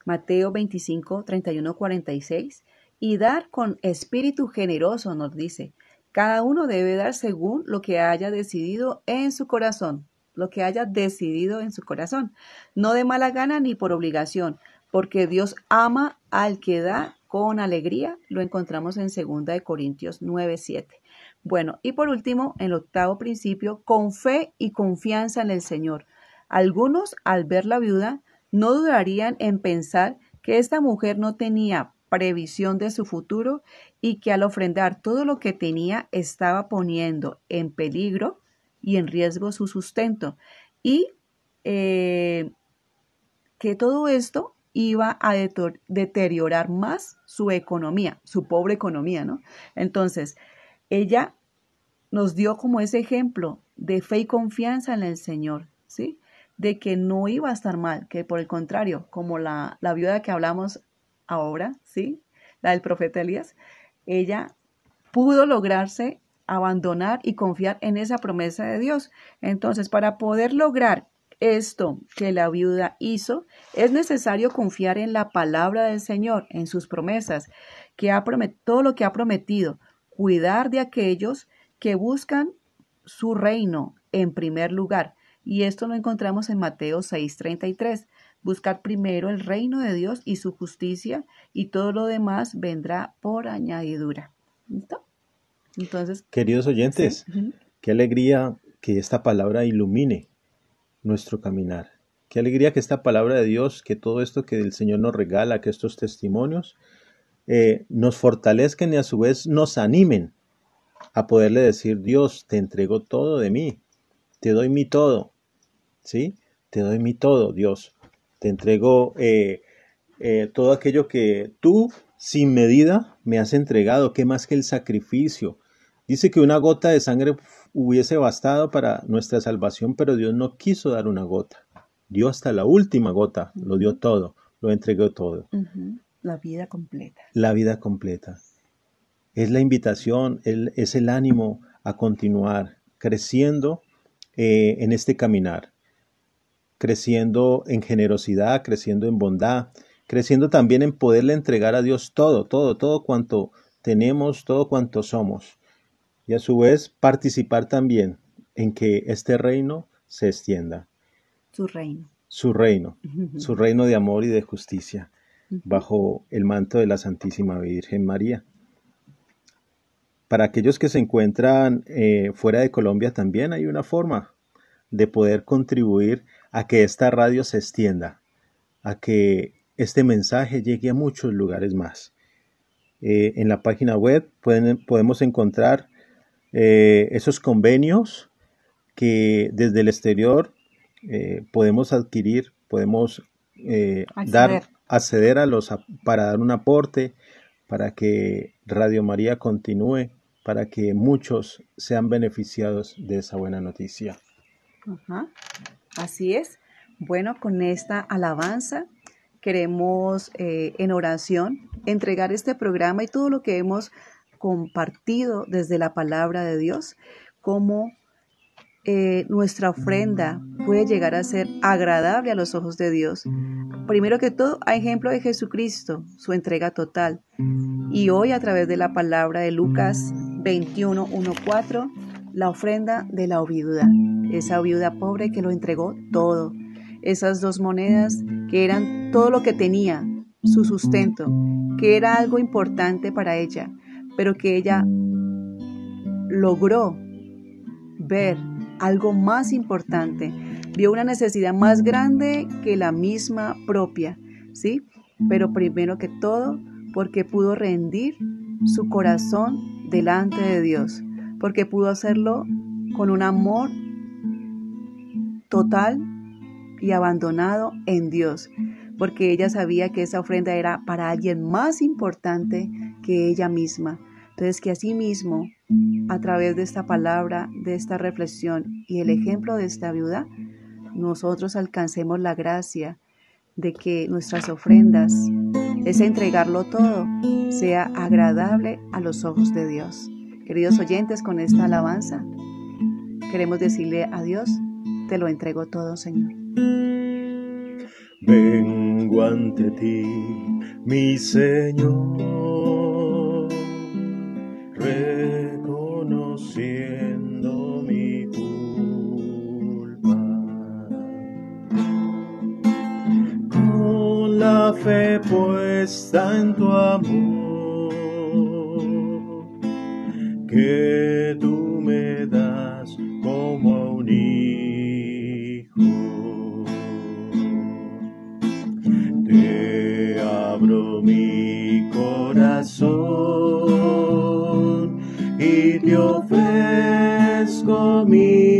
Mateo 25, 31, 46. Y dar con espíritu generoso, nos dice. Cada uno debe dar según lo que haya decidido en su corazón, lo que haya decidido en su corazón, no de mala gana ni por obligación, porque Dios ama al que da con alegría. Lo encontramos en 2 Corintios 9, 7. Bueno, y por último, el octavo principio, con fe y confianza en el Señor. Algunos, al ver la viuda, no dudarían en pensar que esta mujer no tenía previsión de su futuro y que al ofrendar todo lo que tenía estaba poniendo en peligro y en riesgo su sustento y eh, que todo esto iba a deteriorar más su economía, su pobre economía, ¿no? Entonces, ella nos dio como ese ejemplo de fe y confianza en el Señor, ¿sí? De que no iba a estar mal, que por el contrario, como la, la viuda que hablamos ahora, ¿sí? La del profeta Elías, ella pudo lograrse abandonar y confiar en esa promesa de Dios. Entonces, para poder lograr esto que la viuda hizo, es necesario confiar en la palabra del Señor, en sus promesas, que ha prometido, todo lo que ha prometido, cuidar de aquellos que buscan su reino en primer lugar. Y esto lo encontramos en Mateo 6:33. Buscar primero el reino de Dios y su justicia y todo lo demás vendrá por añadidura. ¿Listo? Entonces, queridos oyentes, ¿sí? qué alegría que esta palabra ilumine nuestro caminar. Qué alegría que esta palabra de Dios, que todo esto que el Señor nos regala, que estos testimonios eh, nos fortalezcan y a su vez nos animen a poderle decir, Dios, te entrego todo de mí, te doy mi todo, ¿sí? te doy mi todo, Dios. Te entrego eh, eh, todo aquello que tú, sin medida, me has entregado. ¿Qué más que el sacrificio? Dice que una gota de sangre hubiese bastado para nuestra salvación, pero Dios no quiso dar una gota. Dio hasta la última gota, lo dio todo, lo entregó todo. La vida completa. La vida completa. Es la invitación, es el ánimo a continuar creciendo eh, en este caminar, creciendo en generosidad, creciendo en bondad, creciendo también en poderle entregar a Dios todo, todo, todo cuanto tenemos, todo cuanto somos. Y a su vez participar también en que este reino se extienda. Su reino. Su reino, su reino de amor y de justicia, bajo el manto de la Santísima Virgen María. Para aquellos que se encuentran eh, fuera de Colombia también hay una forma de poder contribuir a que esta radio se extienda, a que este mensaje llegue a muchos lugares más. Eh, en la página web pueden, podemos encontrar eh, esos convenios que desde el exterior podemos adquirir, podemos dar, acceder a los para dar un aporte para que Radio María continúe para que muchos sean beneficiados de esa buena noticia. Así es. Bueno, con esta alabanza queremos eh, en oración entregar este programa y todo lo que hemos compartido desde la palabra de Dios, como eh, nuestra ofrenda puede llegar a ser agradable a los ojos de Dios. Primero que todo, a ejemplo de Jesucristo, su entrega total. Y hoy a través de la palabra de Lucas 21, la ofrenda de la viuda, esa viuda pobre que lo entregó todo, esas dos monedas que eran todo lo que tenía, su sustento, que era algo importante para ella, pero que ella logró ver algo más importante, vio una necesidad más grande que la misma propia, ¿sí? Pero primero que todo, porque pudo rendir su corazón delante de Dios, porque pudo hacerlo con un amor total y abandonado en Dios, porque ella sabía que esa ofrenda era para alguien más importante que ella misma. Entonces que asimismo, a través de esta palabra, de esta reflexión y el ejemplo de esta viuda, nosotros alcancemos la gracia de que nuestras ofrendas, ese entregarlo todo, sea agradable a los ojos de Dios. Queridos oyentes, con esta alabanza, queremos decirle a Dios, te lo entrego todo, Señor. Vengo ante ti, mi Señor, reconociendo mi culpa. Con la fe puesta en tu amor que tú me das como a un hijo. Te abro mi corazón y te ofrezco mi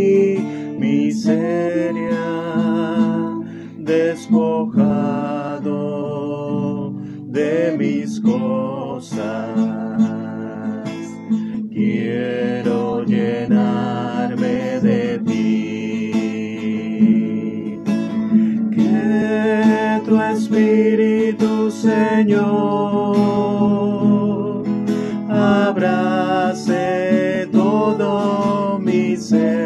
Señor, abrace todo mi ser.